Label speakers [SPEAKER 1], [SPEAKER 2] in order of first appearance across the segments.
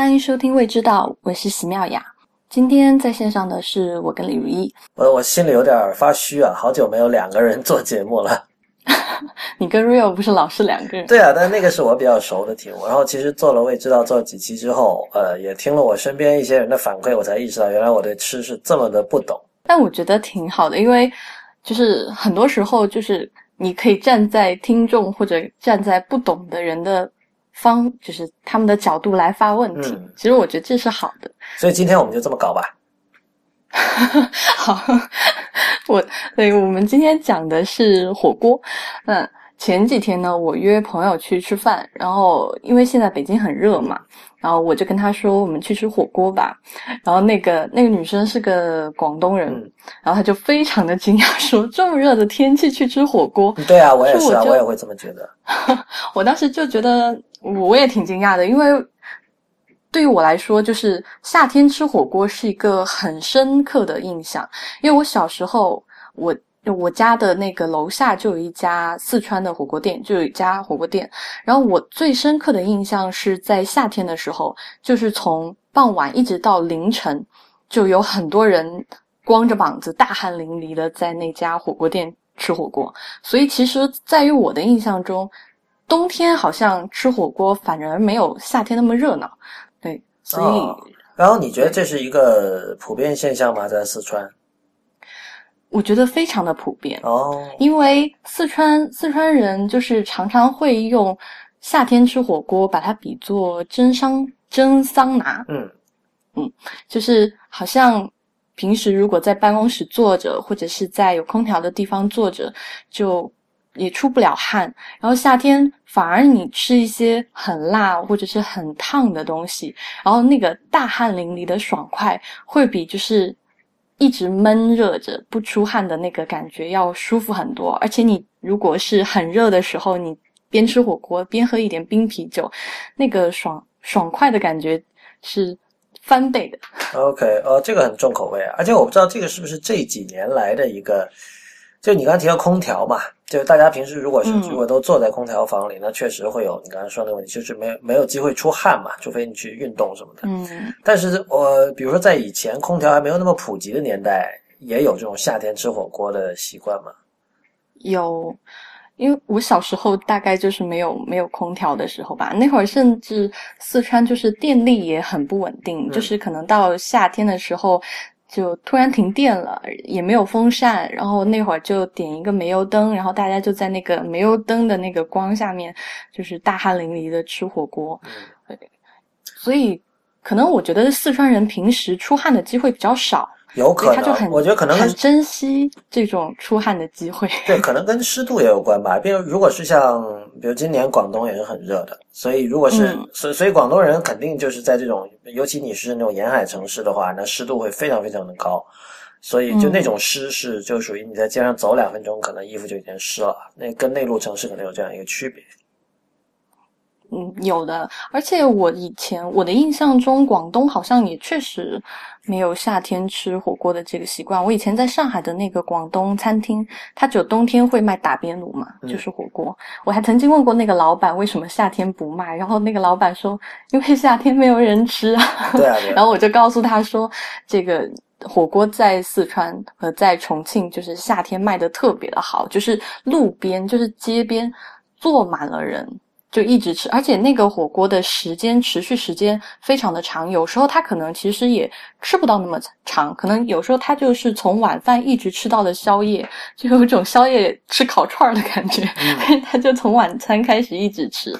[SPEAKER 1] 欢迎收听《未知道》，我是席妙雅。今天在线上的是我跟李如意。
[SPEAKER 2] 我我心里有点发虚啊，好久没有两个人做节目了。
[SPEAKER 1] 你跟 Rio 不是老是两个人？
[SPEAKER 2] 对啊，但那个是我比较熟的题目。然后其实做了《未知道》做了几期之后，呃，也听了我身边一些人的反馈，我才意识到原来我对吃是这么的不懂。
[SPEAKER 1] 但我觉得挺好的，因为就是很多时候就是你可以站在听众或者站在不懂的人的。方就是他们的角度来发问题，其实我觉得这是好的。
[SPEAKER 2] 所以今天我们就这么搞吧。
[SPEAKER 1] 好，我对，我们今天讲的是火锅。嗯，前几天呢，我约朋友去吃饭，然后因为现在北京很热嘛。然后我就跟他说：“我们去吃火锅吧。”然后那个那个女生是个广东人，然后她就非常的惊讶，说：“这么热的天气去吃火锅？”
[SPEAKER 2] 对啊，我也是啊，我也会这么觉得。
[SPEAKER 1] 我当时就觉得我也挺惊讶的，因为对于我来说，就是夏天吃火锅是一个很深刻的印象，因为我小时候我。我家的那个楼下就有一家四川的火锅店，就有一家火锅店。然后我最深刻的印象是在夏天的时候，就是从傍晚一直到凌晨，就有很多人光着膀子、大汗淋漓的在那家火锅店吃火锅。所以其实，在于我的印象中，冬天好像吃火锅反而没有夏天那么热闹。对，所以，
[SPEAKER 2] 然后你觉得这是一个普遍现象吗？在四川？
[SPEAKER 1] 我觉得非常的普遍
[SPEAKER 2] 哦，
[SPEAKER 1] 因为四川四川人就是常常会用夏天吃火锅，把它比作蒸桑蒸桑拿。
[SPEAKER 2] 嗯
[SPEAKER 1] 嗯，就是好像平时如果在办公室坐着，或者是在有空调的地方坐着，就也出不了汗。然后夏天反而你吃一些很辣或者是很烫的东西，然后那个大汗淋漓的爽快，会比就是。一直闷热着不出汗的那个感觉要舒服很多，而且你如果是很热的时候，你边吃火锅边喝一点冰啤酒，那个爽爽快的感觉是翻倍的。
[SPEAKER 2] OK，呃，这个很重口味啊，而且我不知道这个是不是这几年来的一个。就你刚刚提到空调嘛，就大家平时如果是如果都坐在空调房里，那确实会有你刚才说的问题，就是没有没有机会出汗嘛，除非你去运动什么的。
[SPEAKER 1] 嗯，
[SPEAKER 2] 但是我比如说在以前空调还没有那么普及的年代，也有这种夏天吃火锅的习惯吗？
[SPEAKER 1] 有，因为我小时候大概就是没有没有空调的时候吧，那会儿甚至四川就是电力也很不稳定，就是可能到夏天的时候。就突然停电了，也没有风扇，然后那会儿就点一个煤油灯，然后大家就在那个煤油灯的那个光下面，就是大汗淋漓的吃火锅。所以可能我觉得四川人平时出汗的机会比较少。
[SPEAKER 2] 有可能，我觉得可能
[SPEAKER 1] 很珍惜这种出汗的机会。
[SPEAKER 2] 对，可能跟湿度也有关吧。比如，如果是像，比如今年广东也是很热的，所以如果是，所所以广东人肯定就是在这种，尤其你是那种沿海城市的话，那湿度会非常非常的高，所以就那种湿是就属于你在街上走两分钟，可能衣服就已经湿了。那跟内陆城市可能有这样一个区别。
[SPEAKER 1] 嗯，有的，而且我以前我的印象中，广东好像也确实没有夏天吃火锅的这个习惯。我以前在上海的那个广东餐厅，它只有冬天会卖打边炉嘛，就是火锅。我还曾经问过那个老板为什么夏天不卖，然后那个老板说，因为夏天没有人吃啊。
[SPEAKER 2] 对啊。
[SPEAKER 1] 然后我就告诉他说，这个火锅在四川和在重庆，就是夏天卖的特别的好，就是路边就是街边坐满了人。就一直吃，而且那个火锅的时间持续时间非常的长，有时候他可能其实也吃不到那么长，可能有时候他就是从晚饭一直吃到了宵夜，就有一种宵夜吃烤串的感觉，他就从晚餐开始一直吃，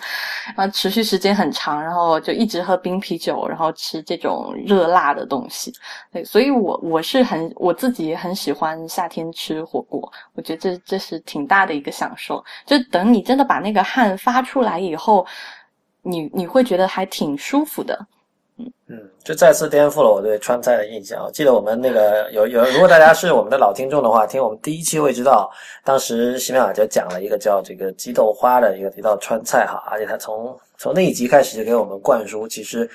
[SPEAKER 1] 然后持续时间很长，然后就一直喝冰啤酒，然后吃这种热辣的东西。对，所以我我是很我自己也很喜欢夏天吃火锅，我觉得这这是挺大的一个享受，就等你真的把那个汗发出来。以后，你你会觉得还挺舒服的，
[SPEAKER 2] 嗯嗯，就再次颠覆了我对川菜的印象。我记得我们那个有有，如果大家是我们的老听众的话，听我们第一期会知道，当时西妙雅就讲了一个叫这个鸡豆花的一个一道川菜哈，而且他从从那一集开始就给我们灌输，其实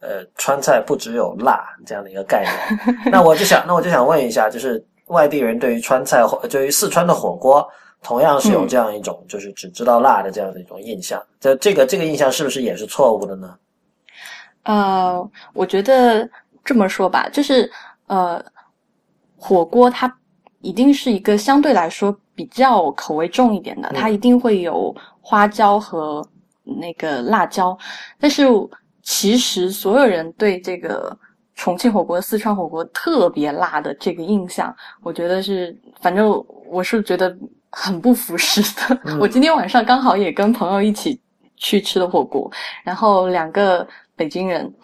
[SPEAKER 2] 呃川菜不只有辣这样的一个概念。那我就想，那我就想问一下，就是外地人对于川菜或对于四川的火锅。同样是有这样一种，就是只知道辣的这样的一种印象。这这个这个印象是不是也是错误的呢？
[SPEAKER 1] 呃，我觉得这么说吧，就是呃，火锅它一定是一个相对来说比较口味重一点的，它一定会有花椒和那个辣椒。但是其实所有人对这个重庆火锅、四川火锅特别辣的这个印象，我觉得是，反正我是觉得很不服实的。我今天晚上刚好也跟朋友一起去吃的火锅，然后两个。北京人，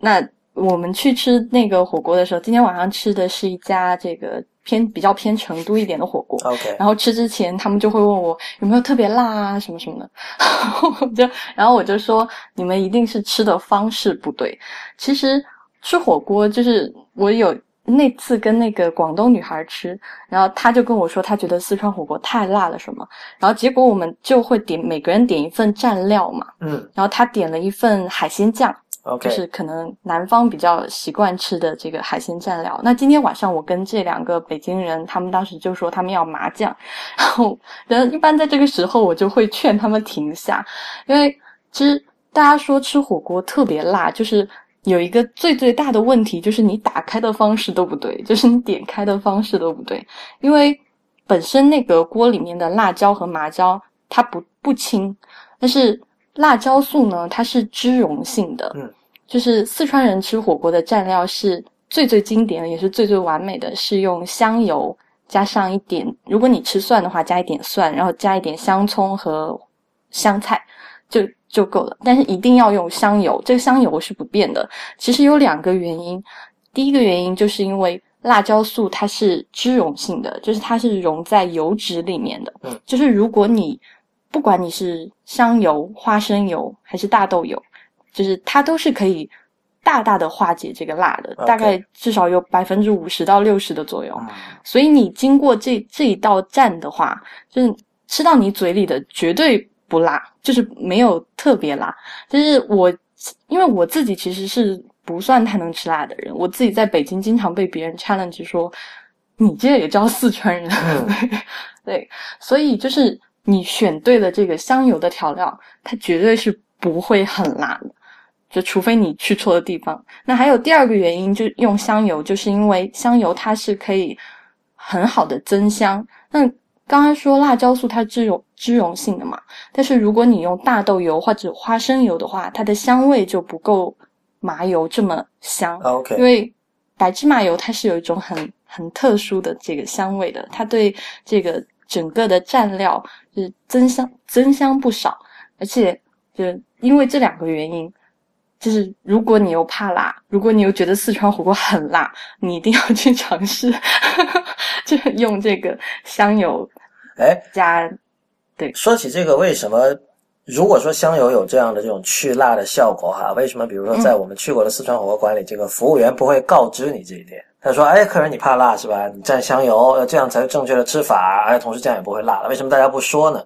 [SPEAKER 1] 那我们去吃那个火锅的时候，今天晚上吃的是一家这个偏比较偏成都一点的火锅。
[SPEAKER 2] OK，
[SPEAKER 1] 然后吃之前他们就会问我有没有特别辣啊什么什么的，就然后我就说你们一定是吃的方式不对。其实吃火锅就是我有。那次跟那个广东女孩吃，然后她就跟我说，她觉得四川火锅太辣了什么，然后结果我们就会点每个人点一份蘸料嘛，
[SPEAKER 2] 嗯，
[SPEAKER 1] 然后她点了一份海鲜酱就是可能南方比较习惯吃的这个海鲜蘸料。那今天晚上我跟这两个北京人，他们当时就说他们要麻酱，然后，然后一般在这个时候我就会劝他们停下，因为其实大家说吃火锅特别辣，就是。有一个最最大的问题，就是你打开的方式都不对，就是你点开的方式都不对。因为本身那个锅里面的辣椒和麻椒它不不清，但是辣椒素呢，它是脂溶性的。
[SPEAKER 2] 嗯，
[SPEAKER 1] 就是四川人吃火锅的蘸料是最最经典的，也是最最完美的，是用香油加上一点，如果你吃蒜的话，加一点蒜，然后加一点香葱和香菜，就。就够了，但是一定要用香油，这个香油是不变的。其实有两个原因，第一个原因就是因为辣椒素它是脂溶性的，就是它是溶在油脂里面的。
[SPEAKER 2] 嗯，
[SPEAKER 1] 就是如果你不管你是香油、花生油还是大豆油，就是它都是可以大大的化解这个辣的，大概至少有百分之五十到六十的作用。所以你经过这这一道蘸的话，就是吃到你嘴里的绝对。不辣，就是没有特别辣。就是我，因为我自己其实是不算太能吃辣的人。我自己在北京经常被别人 challenge 说：“你这也叫四川人？”对，所以就是你选对了这个香油的调料，它绝对是不会很辣的。就除非你去错的地方。那还有第二个原因，就用香油，就是因为香油它是可以很好的增香。那刚刚说辣椒素它是溶脂溶性的嘛，但是如果你用大豆油或者花生油的话，它的香味就不够麻油这么香。
[SPEAKER 2] OK，
[SPEAKER 1] 因为白芝麻油它是有一种很很特殊的这个香味的，它对这个整个的蘸料是增香增香不少，而且就因为这两个原因，就是如果你又怕辣，如果你又觉得四川火锅很辣，你一定要去尝试，就用这个香油。
[SPEAKER 2] 哎，
[SPEAKER 1] 加对，
[SPEAKER 2] 说起这个，为什么如果说香油有这样的这种去辣的效果哈？为什么比如说在我们去过的四川火锅馆里，这个服务员不会告知你这一点？他说：“哎，客人你怕辣是吧？你蘸香油，这样才是正确的吃法，而且同时这样也不会辣了。为什么大家不说呢？”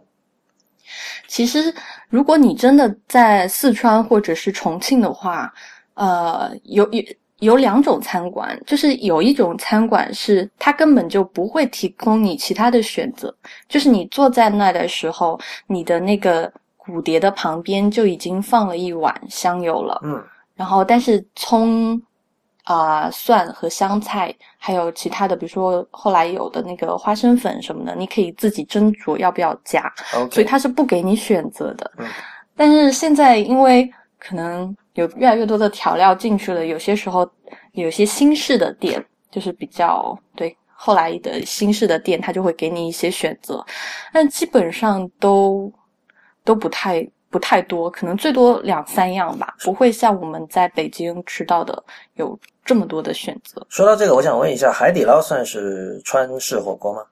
[SPEAKER 1] 其实，如果你真的在四川或者是重庆的话，呃，有有。有两种餐馆，就是有一种餐馆是它根本就不会提供你其他的选择，就是你坐在那的时候，你的那个骨碟的旁边就已经放了一碗香油了，
[SPEAKER 2] 嗯，
[SPEAKER 1] 然后但是葱啊、蒜和香菜，还有其他的，比如说后来有的那个花生粉什么的，你可以自己斟酌要不要加，所以它是不给你选择的。
[SPEAKER 2] 嗯，
[SPEAKER 1] 但是现在因为可能。有越来越多的调料进去了，有些时候有些新式的店就是比较对，后来的新式的店他就会给你一些选择，但基本上都都不太不太多，可能最多两三样吧，不会像我们在北京吃到的有这么多的选择。
[SPEAKER 2] 说到这个，我想问一下，海底捞算是川式火锅吗？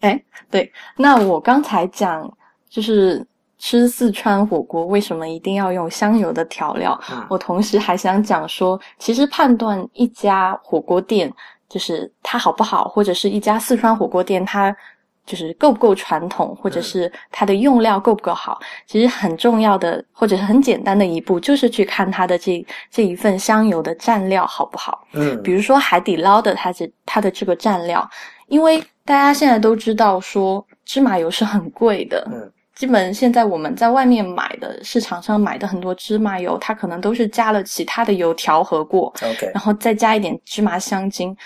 [SPEAKER 1] 哎，对，那我刚才讲就是。吃四川火锅为什么一定要用香油的调料？我同时还想讲说，其实判断一家火锅店就是它好不好，或者是一家四川火锅店它就是够不够传统，或者是它的用料够不够好，其实很重要的或者是很简单的一步，就是去看它的这这一份香油的蘸料好不好。
[SPEAKER 2] 嗯，
[SPEAKER 1] 比如说海底捞的它这它的这个蘸料，因为大家现在都知道说芝麻油是很贵的。
[SPEAKER 2] 嗯。
[SPEAKER 1] 基本现在我们在外面买的市场上买的很多芝麻油，它可能都是加了其他的油调和过
[SPEAKER 2] ，OK，
[SPEAKER 1] 然后再加一点芝麻香精。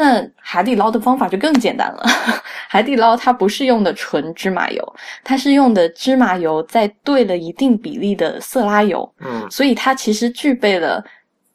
[SPEAKER 1] 那海底捞的方法就更简单了，海底捞它不是用的纯芝麻油，它是用的芝麻油再兑了一定比例的色拉油，
[SPEAKER 2] 嗯
[SPEAKER 1] 所以它其实具备了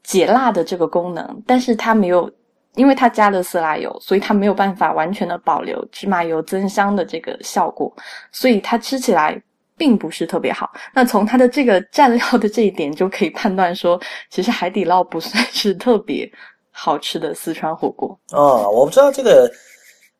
[SPEAKER 1] 解辣的这个功能，但是它没有，因为它加了色拉油，所以它没有办法完全的保留芝麻油增香的这个效果，所以它吃起来并不是特别好。那从它的这个蘸料的这一点就可以判断说，其实海底捞不算是特别好吃的四川火锅。
[SPEAKER 2] 哦，我不知道这个，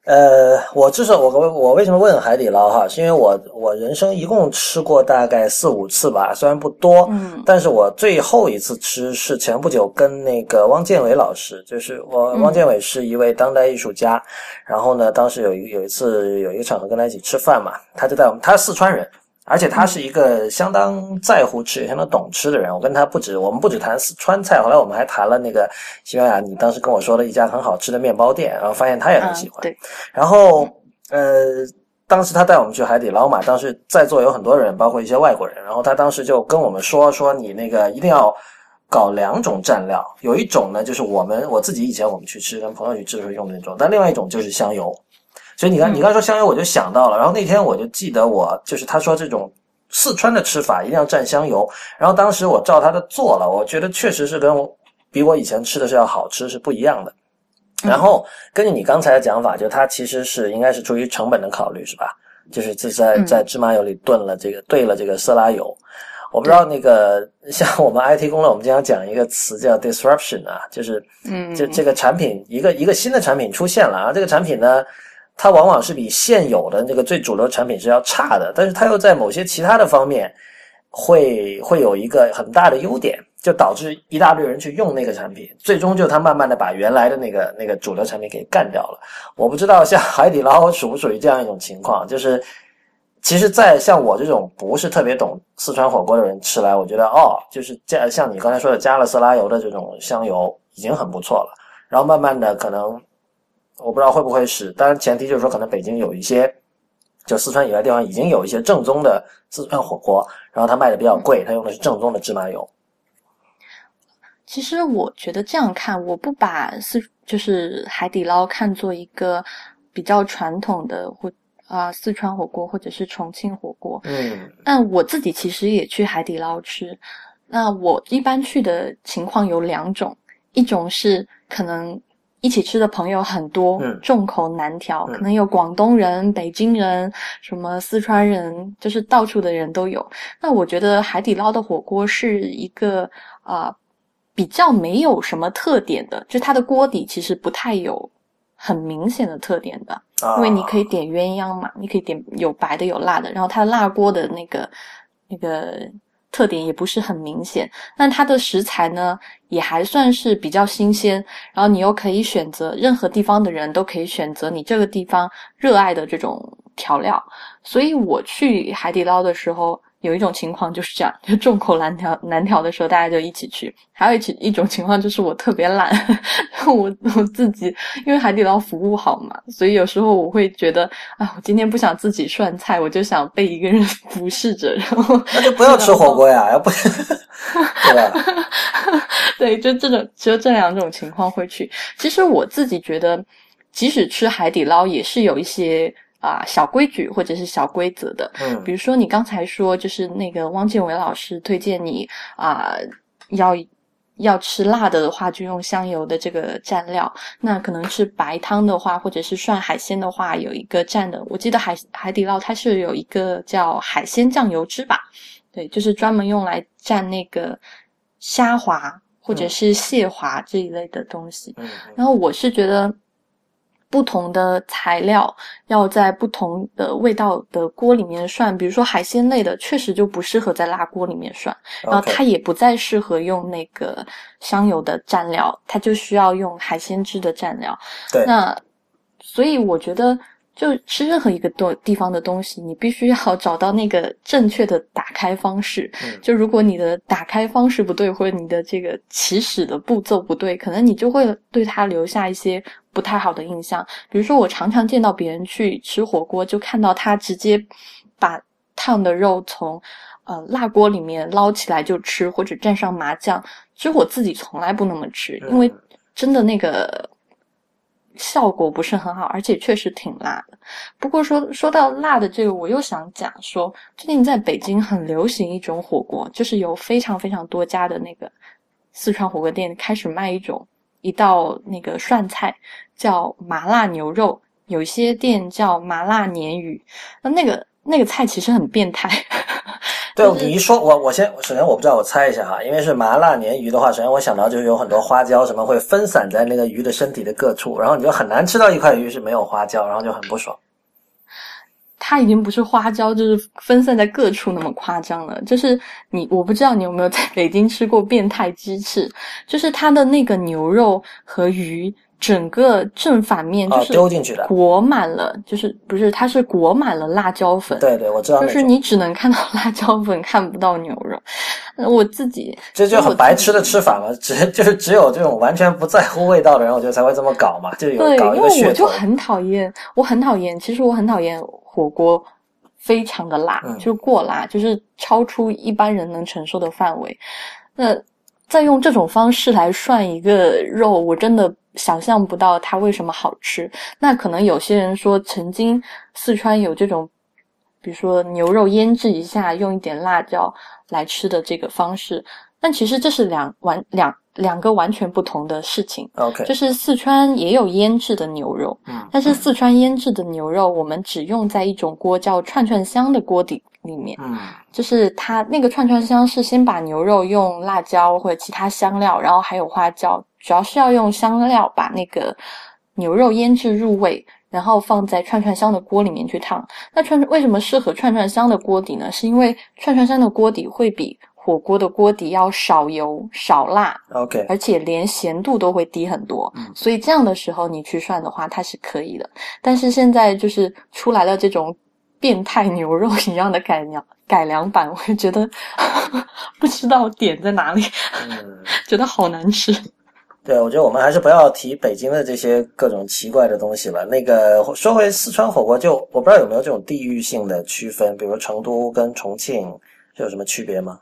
[SPEAKER 2] 呃，我至少我我为什么问海底捞哈，是因为我我人生一共吃过大概四五次吧，虽然不多，
[SPEAKER 1] 嗯
[SPEAKER 2] 但是我最后一次吃是前不久跟那个汪建伟老师，就是我
[SPEAKER 1] 嗯
[SPEAKER 2] 汪建伟是一位当代艺术家，然后呢，当时有一有一次有一个场合跟他一起吃饭嘛，他就带我们，他是四川人。而且他是一个相当在乎吃、也相当懂吃的人。我跟他不止，我们不止谈四川菜，后来我们还谈了那个西班牙。你当时跟我说了一家很好吃的面包店，然后发现他也很喜欢。
[SPEAKER 1] 嗯、对，
[SPEAKER 2] 然后呃，当时他带我们去海底捞嘛，当时在座有很多人，包括一些外国人。然后他当时就跟我们说说，你那个一定要搞两种蘸料，有一种呢就是我们我自己以前我们去吃跟朋友去吃的时候用的那种，但另外一种就是香油。所以你看，你刚说香油，我就想到了。然后那天我就记得我就是他说这种四川的吃法一定要蘸香油。然后当时我照他的做了，我觉得确实是跟我比我以前吃的是要好吃，是不一样的。然后根据你刚才的讲法，就它其实是应该是出于成本的考虑，是吧？就是这在在芝麻油里炖了这个兑了这个色拉油。我不知道那个像我们 IT 工了，我们经常讲一个词叫 disruption 啊，就是
[SPEAKER 1] 嗯，
[SPEAKER 2] 这这个产品一个一个新的产品出现了啊，这个产品呢。它往往是比现有的这个最主流产品是要差的，但是它又在某些其他的方面会会有一个很大的优点，就导致一大堆人去用那个产品，最终就它慢慢的把原来的那个那个主流产品给干掉了。我不知道像海底捞属不属于这样一种情况，就是其实，在像我这种不是特别懂四川火锅的人吃来，我觉得哦，就是加像你刚才说的加了色拉油的这种香油已经很不错了，然后慢慢的可能。我不知道会不会是，当然前提就是说，可能北京有一些，就四川以外地方已经有一些正宗的四川火锅，然后它卖的比较贵，它用的是正宗的芝麻油。
[SPEAKER 1] 其实我觉得这样看，我不把四就是海底捞看作一个比较传统的或啊、呃、四川火锅或者是重庆火锅。
[SPEAKER 2] 嗯，
[SPEAKER 1] 但我自己其实也去海底捞吃。那我一般去的情况有两种，一种是可能。一起吃的朋友很多，
[SPEAKER 2] 嗯、
[SPEAKER 1] 众口难调，
[SPEAKER 2] 嗯、
[SPEAKER 1] 可能有广东人、北京人、什么四川人，就是到处的人都有。那我觉得海底捞的火锅是一个啊、呃、比较没有什么特点的，就它的锅底其实不太有很明显的特点的，
[SPEAKER 2] 啊、
[SPEAKER 1] 因为你可以点鸳鸯嘛，你可以点有白的有辣的，然后它辣锅的那个那个。特点也不是很明显，但它的食材呢也还算是比较新鲜，然后你又可以选择任何地方的人都可以选择你这个地方热爱的这种调料，所以我去海底捞的时候有一种情况就是这样，就众口难调难调的时候大家就一起去，还有一起一种情况就是我特别懒，我我自己因为海底捞服务好嘛，所以有时候我会觉得啊，我今天不想自己涮菜，我就想被一个人服侍着，然后
[SPEAKER 2] 那就不要吃火锅呀，要不对吧？
[SPEAKER 1] 对，就这种只有这两种情况会去。其实我自己觉得，即使吃海底捞，也是有一些啊、呃、小规矩或者是小规则的。
[SPEAKER 2] 嗯，
[SPEAKER 1] 比如说你刚才说，就是那个汪建伟老师推荐你啊、呃、要。要吃辣的的话，就用香油的这个蘸料。那可能是白汤的话，或者是涮海鲜的话，有一个蘸的。我记得海海底捞它是有一个叫海鲜酱油汁吧？对，就是专门用来蘸那个虾滑或者是蟹滑这一类的东西。
[SPEAKER 2] 嗯，
[SPEAKER 1] 然后我是觉得。不同的材料要在不同的味道的锅里面涮，比如说海鲜类的，确实就不适合在辣锅里面涮，然后它也不再适合用那个香油的蘸料，它就需要用海鲜汁的蘸料。
[SPEAKER 2] 对，
[SPEAKER 1] 那所以我觉得，就吃任何一个东地方的东西，你必须要找到那个正确的打开方式。
[SPEAKER 2] 嗯、
[SPEAKER 1] 就如果你的打开方式不对，或者你的这个起始的步骤不对，可能你就会对它留下一些。不太好的印象，比如说我常常见到别人去吃火锅，就看到他直接把烫的肉从呃辣锅里面捞起来就吃，或者蘸上麻酱。其实我自己从来不那么吃，因为真的那个效果不是很好，而且确实挺辣的。不过说说到辣的这个，我又想讲说，最近在北京很流行一种火锅，就是有非常非常多家的那个四川火锅店开始卖一种一道那个涮菜，叫麻辣牛肉，有一些店叫麻辣鲶鱼。那那个那个菜其实很变态。
[SPEAKER 2] 对 你一说，我我先首先我不知道，我猜一下哈，因为是麻辣鲶鱼的话，首先我想到就是有很多花椒什么会分散在那个鱼的身体的各处，然后你就很难吃到一块鱼是没有花椒，然后就很不爽。
[SPEAKER 1] 它已经不是花椒，就是分散在各处那么夸张了。就是你，我不知道你有没有在北京吃过变态鸡翅，就是它的那个牛肉和鱼。整个正反面就是
[SPEAKER 2] 丢进去的，
[SPEAKER 1] 裹满了，就是不是，它是裹满了辣椒粉。
[SPEAKER 2] 对对，我知道。
[SPEAKER 1] 就是你只能看到辣椒粉，看不到牛肉。我自己
[SPEAKER 2] 这就很白痴的吃法嘛，只就是只有这种完全不在乎味道的人，我觉得才会这么搞嘛，就有搞一个
[SPEAKER 1] 噱头。因为我就很讨厌，我很讨厌，其实我很讨厌火锅，非常的辣，就是过辣，就是超出一般人能承受的范围。那再用这种方式来涮一个肉，我真的。想象不到它为什么好吃。那可能有些人说，曾经四川有这种，比如说牛肉腌制一下，用一点辣椒来吃的这个方式。但其实这是两完两两个完全不同的事情。
[SPEAKER 2] OK，
[SPEAKER 1] 就是四川也有腌制的牛肉，
[SPEAKER 2] 嗯，
[SPEAKER 1] 但是四川腌制的牛肉，我们只用在一种锅叫串串香的锅底里面，
[SPEAKER 2] 嗯，
[SPEAKER 1] 就是它那个串串香是先把牛肉用辣椒或者其他香料，然后还有花椒。主要是要用香料把那个牛肉腌制入味，然后放在串串香的锅里面去烫。那串为什么适合串串香的锅底呢？是因为串串香的锅底会比火锅的锅底要少油、少辣
[SPEAKER 2] ，OK，
[SPEAKER 1] 而且连咸度都会低很多。
[SPEAKER 2] 嗯，
[SPEAKER 1] 所以这样的时候你去涮的话，它是可以的。但是现在就是出来了这种变态牛肉一样的改良改良版，我就觉得 不知道点在哪里，觉得好难吃。
[SPEAKER 2] 对，我觉得我们还是不要提北京的这些各种奇怪的东西了。那个说回四川火锅，就我不知道有没有这种地域性的区分，比如成都跟重庆有什么区别吗？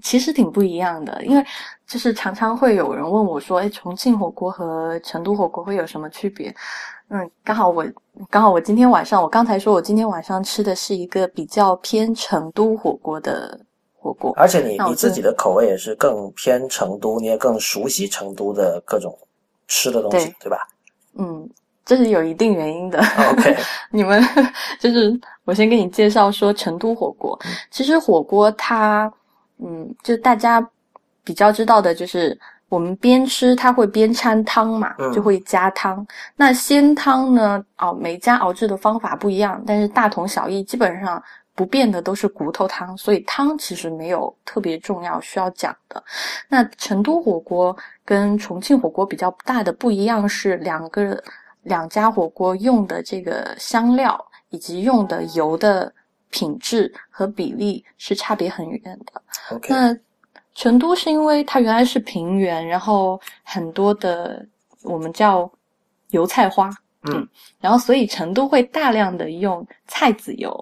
[SPEAKER 1] 其实挺不一样的，因为就是常常会有人问我说：“哎，重庆火锅和成都火锅会有什么区别？”嗯，刚好我刚好我今天晚上，我刚才说我今天晚上吃的是一个比较偏成都火锅的。火锅，
[SPEAKER 2] 而且你你自己的口味也是更偏成都，你也更熟悉成都的各种吃的东西，对吧？
[SPEAKER 1] 嗯，这是有一定原因的。
[SPEAKER 2] OK，
[SPEAKER 1] 你们 就是我先给你介绍说成都火锅。其实火锅它，嗯，就大家比较知道的就是我们边吃它会边掺汤嘛，就会加汤。那鲜汤呢？哦，每家熬制的方法不一样，但是大同小异，基本上。不变的都是骨头汤，所以汤其实没有特别重要需要讲的。那成都火锅跟重庆火锅比较大的不一样是两个两家火锅用的这个香料以及用的油的品质和比例是差别很远的。那成都是因为它原来是平原，然后很多的我们叫油菜花，
[SPEAKER 2] 嗯，
[SPEAKER 1] 然后所以成都会大量的用菜籽油。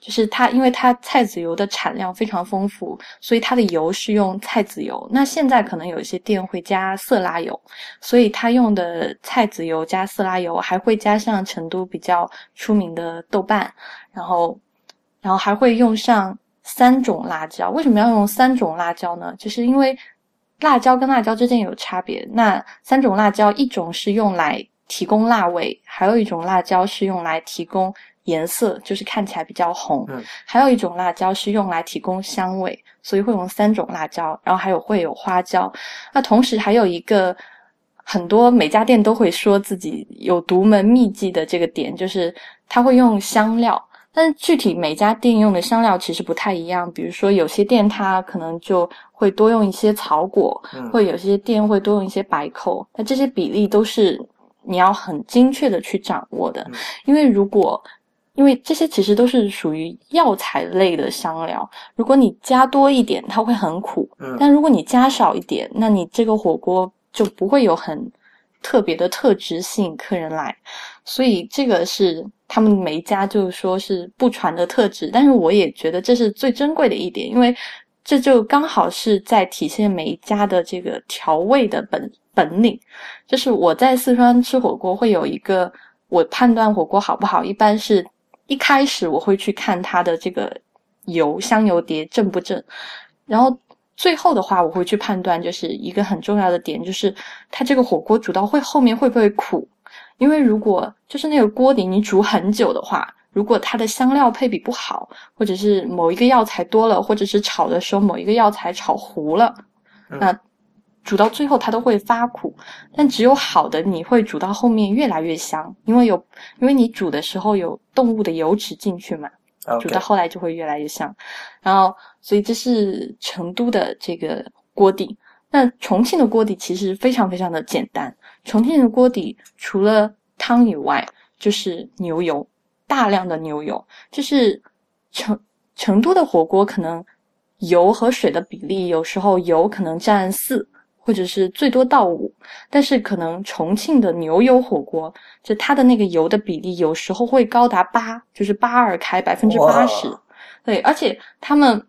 [SPEAKER 1] 就是它，因为它菜籽油的产量非常丰富，所以它的油是用菜籽油。那现在可能有一些店会加色拉油，所以它用的菜籽油加色拉油，还会加上成都比较出名的豆瓣，然后，然后还会用上三种辣椒。为什么要用三种辣椒呢？就是因为辣椒跟辣椒之间有差别。那三种辣椒，一种是用来提供辣味，还有一种辣椒是用来提供。颜色就是看起来比较红，
[SPEAKER 2] 嗯，
[SPEAKER 1] 还有一种辣椒是用来提供香味，所以会用三种辣椒，然后还有会有花椒。那同时还有一个很多每家店都会说自己有独门秘籍的这个点，就是他会用香料，但是具体每家店用的香料其实不太一样。比如说有些店它可能就会多用一些草果，嗯。或有些店会多用一些白蔻，那这些比例都是你要很精确的去掌握的，因为如果因为这些其实都是属于药材类的香料，如果你加多一点，它会很苦；但如果你加少一点，那你这个火锅就不会有很特别的特质吸引客人来，所以这个是他们每一家就是说是不传的特质。但是我也觉得这是最珍贵的一点，因为这就刚好是在体现每一家的这个调味的本本领。就是我在四川吃火锅会有一个，我判断火锅好不好，一般是一开始我会去看它的这个油香油碟正不正，然后。最后的话，我会去判断，就是一个很重要的点，就是它这个火锅煮到会后面会不会苦？因为如果就是那个锅底你煮很久的话，如果它的香料配比不好，或者是某一个药材多了，或者是炒的时候某一个药材炒糊了，那煮到最后它都会发苦。但只有好的，你会煮到后面越来越香，因为有因为你煮的时候有动物的油脂进去嘛。煮到后来就会越来越香，然后所以这是成都的这个锅底。那重庆的锅底其实非常非常的简单。重庆的锅底除了汤以外，就是牛油，大量的牛油。就是成成都的火锅可能油和水的比例，有时候油可能占四。或者是最多到五，但是可能重庆的牛油火锅，就它的那个油的比例有时候会高达八，就是八二开百分之八十。对，而且他们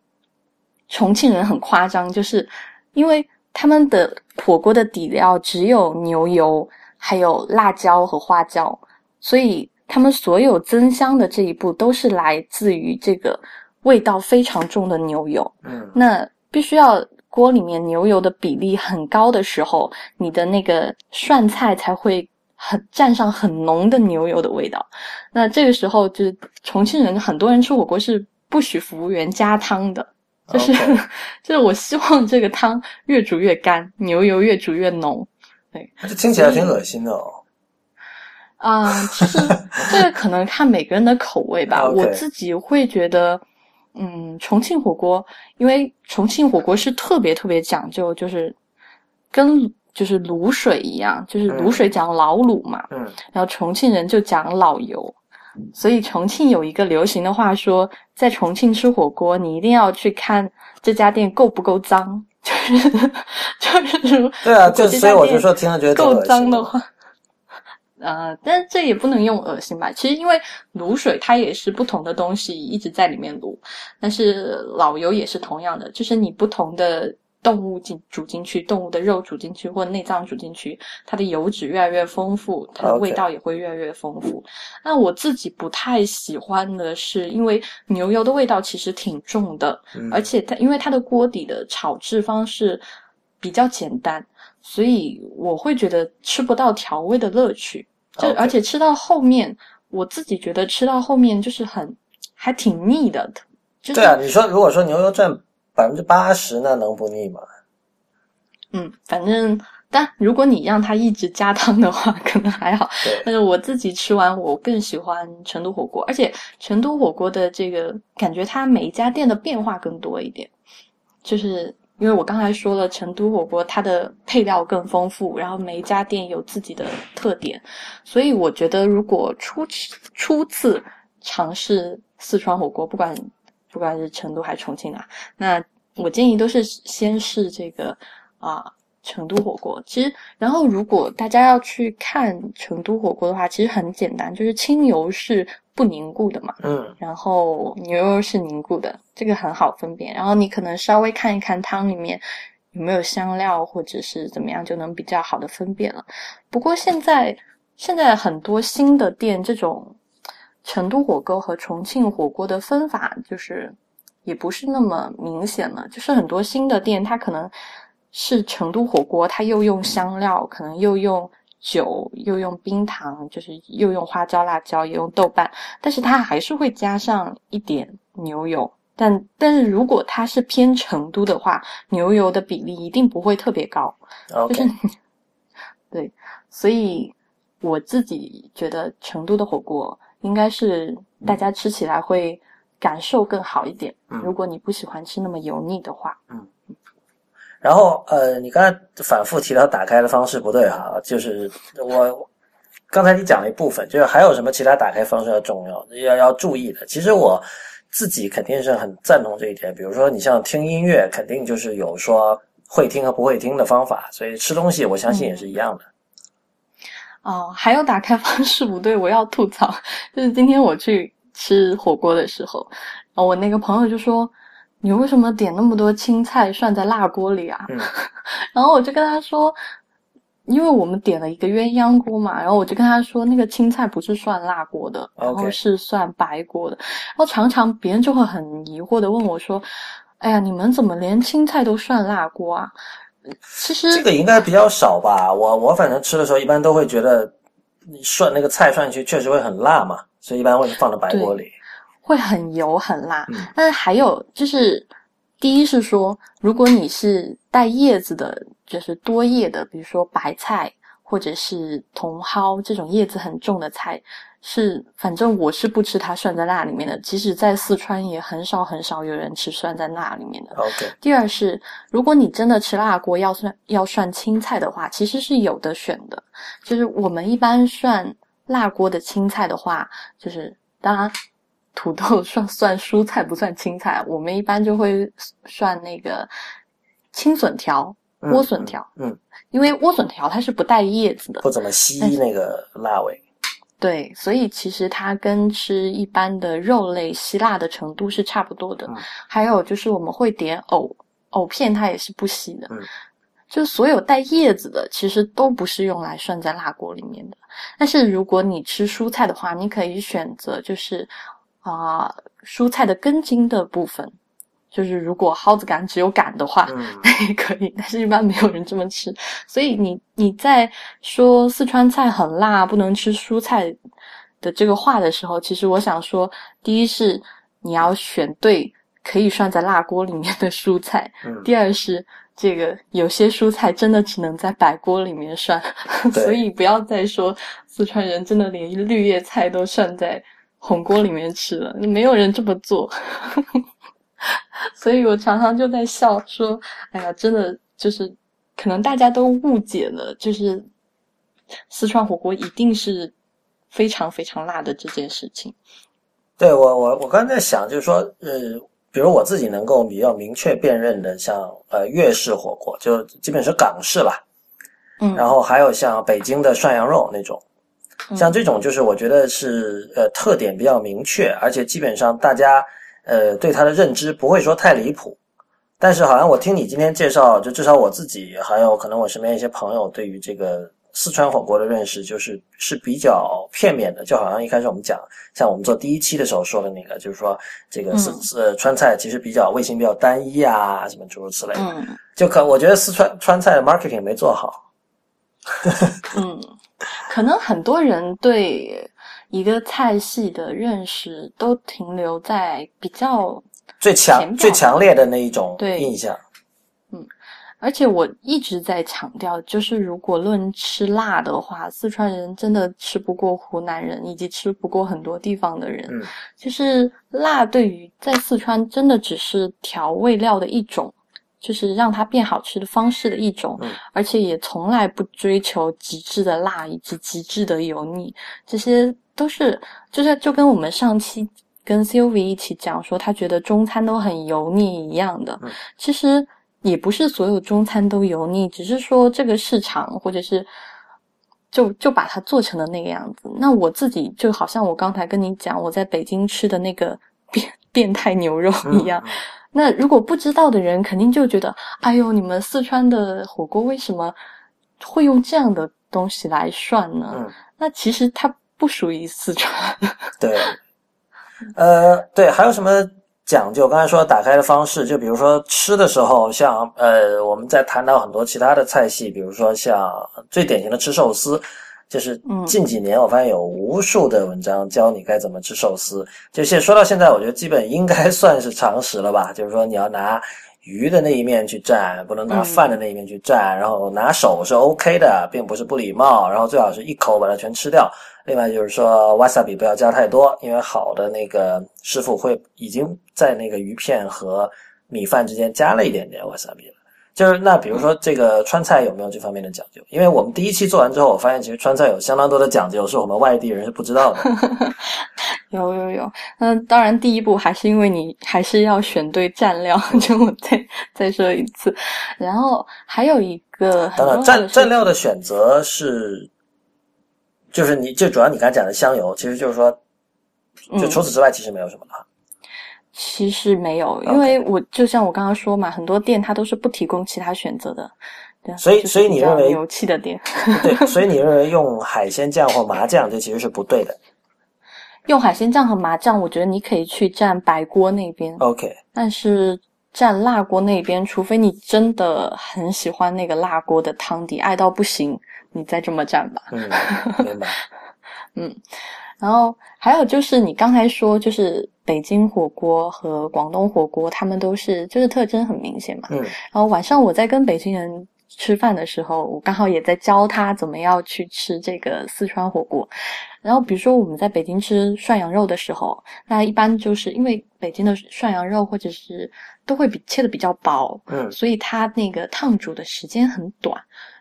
[SPEAKER 1] 重庆人很夸张，就是因为他们的火锅的底料只有牛油，还有辣椒和花椒，所以他们所有增香的这一步都是来自于这个味道非常重的牛油。
[SPEAKER 2] 嗯，
[SPEAKER 1] 那必须要。锅里面牛油的比例很高的时候，你的那个涮菜才会很蘸上很浓的牛油的味道。那这个时候，就是重庆人很多人吃火锅是不许服务员加汤的，就是 就是我希望这个汤越煮越干，牛油越煮越浓。对，
[SPEAKER 2] 这听起来挺恶心的哦。
[SPEAKER 1] 啊，其实这个可能看每个人的口味吧。我自己会觉得。嗯，重庆火锅，因为重庆火锅是特别特别讲究，就是跟就是卤水一样，就是卤水讲老卤嘛。
[SPEAKER 2] 嗯。
[SPEAKER 1] 然后重庆人就讲老油，所以重庆有一个流行的话说，在重庆吃火锅，你一定要去看这家店够不够脏，就是就是
[SPEAKER 2] 对啊，就所以我就说听了觉得
[SPEAKER 1] 够脏的话。呃，但这也不能用恶心吧？其实因为卤水它也是不同的东西一直在里面卤，但是老油也是同样的，就是你不同的动物进煮进去，动物的肉煮进去或内脏煮进去，它的油脂越来越丰富，它的味道也会越来越丰富。那我自己不太喜欢的是，因为牛油的味道其实挺重的，而且它因为它的锅底的炒制方式比较简单，所以我会觉得吃不到调味的乐趣。就而且吃到后面，我自己觉得吃到后面就是很还挺腻的。
[SPEAKER 2] 对啊，你说如果说牛油占百分之八十，那能不腻吗？
[SPEAKER 1] 嗯，反正但如果你让他一直加汤的话，可能还好。但是我自己吃完，我更喜欢成都火锅，而且成都火锅的这个感觉，它每一家店的变化更多一点，就是。因为我刚才说了，成都火锅它的配料更丰富，然后每一家店有自己的特点，所以我觉得如果初初次尝试四川火锅，不管不管是成都还是重庆啊，那我建议都是先试这个啊成都火锅。其实，然后如果大家要去看成都火锅的话，其实很简单，就是清油是。不凝固的嘛，
[SPEAKER 2] 嗯，
[SPEAKER 1] 然后牛肉是凝固的，这个很好分辨。然后你可能稍微看一看汤里面有没有香料或者是怎么样，就能比较好的分辨了。不过现在现在很多新的店，这种成都火锅和重庆火锅的分法就是也不是那么明显了。就是很多新的店，它可能是成都火锅，它又用香料，可能又用。酒又用冰糖，就是又用花椒、辣椒，也用豆瓣，但是它还是会加上一点牛油。但但是如果它是偏成都的话，牛油的比例一定不会特别高。就是 对，所以我自己觉得成都的火锅应该是大家吃起来会感受更好一点。如果你不喜欢吃那么油腻的话，
[SPEAKER 2] 嗯。然后，呃，你刚才反复提到打开的方式不对哈，就是我刚才你讲了一部分，就是还有什么其他打开方式要重要要要注意的。其实我自己肯定是很赞同这一点。比如说，你像听音乐，肯定就是有说会听和不会听的方法，所以吃东西我相信也是一样的。
[SPEAKER 1] 哦，还有打开方式不对，我要吐槽，就是今天我去吃火锅的时候，我那个朋友就说：“你为什么点那么多青菜涮在辣锅里啊？”
[SPEAKER 2] 嗯
[SPEAKER 1] 然后我就跟他说。因为我们点了一个鸳鸯锅嘛，然后我就跟他说，那个青菜不是涮辣锅的，然后是涮白锅的。然后常常别人就会很疑惑的问我说：“哎呀，你们怎么连青菜都涮辣锅啊？”其实
[SPEAKER 2] 这个应该比较少吧？我我反正吃的时候一般都会觉得你涮那个菜涮进去确实会很辣嘛，所以一般会放到白锅里。
[SPEAKER 1] 会很油很辣。
[SPEAKER 2] 嗯
[SPEAKER 1] 但是还有就是，第一是说，如果你是带叶子的，就是多叶的，比如说白菜或者是茼蒿这种叶子很重的菜，是反正我是不吃它涮在辣里面的。即使在四川，也很少很少有人吃涮在辣里面的。
[SPEAKER 2] OK，
[SPEAKER 1] 第二是，如果你真的吃辣锅要涮要涮青菜的话，其实是有的选的。就是我们一般涮辣锅的青菜的话，就是当然土豆 算算蔬菜不算青菜，我们一般就会涮那个青笋条、
[SPEAKER 2] 嗯
[SPEAKER 1] 莴笋条，
[SPEAKER 2] 嗯，
[SPEAKER 1] 因为莴笋条它是不带叶子的，
[SPEAKER 2] 不怎么吸那个辣味。
[SPEAKER 1] 对，所以其实它跟吃一般的肉类吸辣的程度是差不多的。
[SPEAKER 2] 嗯
[SPEAKER 1] 还有就是我们会点藕，藕片它也是不吸的。
[SPEAKER 2] 嗯
[SPEAKER 1] 就所有带叶子的，其实都不是用来涮在辣锅里面的。但是如果你吃蔬菜的话，你可以选择就是啊、蔬菜的根茎的部分。就是如果蒿子杆只有杆的话，
[SPEAKER 2] 嗯
[SPEAKER 1] 那也可以，但是一般没有人这么吃。所以你你在说四川菜很辣，不能吃蔬菜的这个话的时候，其实我想说，第一是你要选对可以涮在辣锅里面的蔬菜，
[SPEAKER 2] 嗯，
[SPEAKER 1] 第二是这个有些蔬菜真的只能在白锅里面涮，所以不要再说四川人真的连绿叶菜都涮在红锅里面吃的，没有人这么做。所以我常常就在笑说：“哎呀，真的就是可能大家都误解了，就是四川火锅一定是非常非常辣的这件事情。
[SPEAKER 2] 对我我我刚才在想，就是说，呃，比如我自己能够比较明确辨认的，像呃粤式火锅，就基本是港式吧，
[SPEAKER 1] 嗯，
[SPEAKER 2] 然后还有像北京的涮羊肉那种，
[SPEAKER 1] 嗯
[SPEAKER 2] 像这种就是我觉得是呃特点比较明确，而且基本上大家呃对它的认知不会说太离谱。但是好像我听你今天介绍，就至少我自己还有可能我身边一些朋友对于这个四川火锅的认识，就是是比较片面的。就好像一开始我们讲，像我们做第一期的时候说的那个，就是说这个四、呃川菜其实比较味型比较单一啊，什么诸如此类就可我觉得四川川菜的 marketing 没做好。
[SPEAKER 1] 嗯，可能很多人对一个菜系的认识都停留在比较
[SPEAKER 2] 最强最强烈的那一种
[SPEAKER 1] 对。
[SPEAKER 2] 印象，嗯
[SPEAKER 1] 而且我一直在强调，就是如果论吃辣的话，四川人真的吃不过湖南人，以及吃不过很多地方的人。
[SPEAKER 2] 嗯。
[SPEAKER 1] 就是辣对于在四川真的只是调味料的一种，就是让它变好吃的方式的一种，
[SPEAKER 2] 嗯
[SPEAKER 1] 而且也从来不追求极致的辣以及极致的油腻，这些都是就是就跟我们上期跟 Sylvie 一起讲说，他觉得中餐都很油腻一样的。
[SPEAKER 2] 嗯
[SPEAKER 1] 其实也不是所有中餐都油腻，只是说这个市场或者是就就把它做成了那个样子。那我自己就好像我刚才跟你讲，我在北京吃的那个 变变态牛肉一样。
[SPEAKER 2] 嗯
[SPEAKER 1] 那如果不知道的人，肯定就觉得，哎呦，你们四川的火锅为什么会用这样的东西来涮呢？
[SPEAKER 2] 嗯
[SPEAKER 1] 那其实它不属于四川。
[SPEAKER 2] 对，呃，对，还有什么讲究？刚才说打开的方式，就比如说吃的时候，像呃，我们在谈到很多其他的菜系，比如说像最典型的吃寿司，就是
[SPEAKER 1] 嗯
[SPEAKER 2] 近几年我发现有无数的文章教你该怎么吃寿司。就现说到现在，我觉得基本应该 算是常识了吧？就是说你要拿。鱼的那一面去蘸，不能拿
[SPEAKER 1] 嗯
[SPEAKER 2] 饭的那一面去蘸，然后拿手是 OK 的，并不是不礼貌，然后最好是一口把它全吃掉。另外就是说，wasabi 不要加太多，因为好的那个师傅会已经在那个鱼片和米饭之间加了一点点 wasabi 了。就是那比如说这个川菜有没有这方面的讲究？因为我们第一期做完之后，我发现其实川菜有相当多的讲究，是我们外地人是不知道的。
[SPEAKER 1] 有有有，那当然第一步还是因为你还是要选对蘸料，就我再再说一次。然后还有一个很
[SPEAKER 2] 当然，蘸蘸料的选择是就是你就主要你刚才讲的香油，其实就是说，就
[SPEAKER 1] 嗯
[SPEAKER 2] 除此之外其实没有什么了。
[SPEAKER 1] 其实没有，因为我就像我刚刚说嘛，很多店它都是不提供其他选择的，
[SPEAKER 2] 所以所以你认为
[SPEAKER 1] 牛气的店，
[SPEAKER 2] 对，所以你 认为用海鲜酱或麻酱这其实是不对的。
[SPEAKER 1] 用海鲜酱和麻酱，我觉得你可以去蘸白锅那边
[SPEAKER 2] ，OK，
[SPEAKER 1] 但是蘸辣锅那边，除非你真的很喜欢那个辣锅的汤底，爱到不行，你再这么蘸吧。
[SPEAKER 2] 嗯，明白。
[SPEAKER 1] 然后还有就是你刚才说，就是北京火锅和广东火锅，他们都是就是特征很明显嘛。
[SPEAKER 2] 嗯
[SPEAKER 1] 然后晚上我在跟北京人吃饭的时候，我刚好也在教他怎么样去吃这个四川火锅。然后比如说我们在北京吃涮羊肉的时候，那一般就是因为北京的涮羊肉或者是都会比切的比较薄，
[SPEAKER 2] 嗯
[SPEAKER 1] 所以它那个烫煮的时间很短。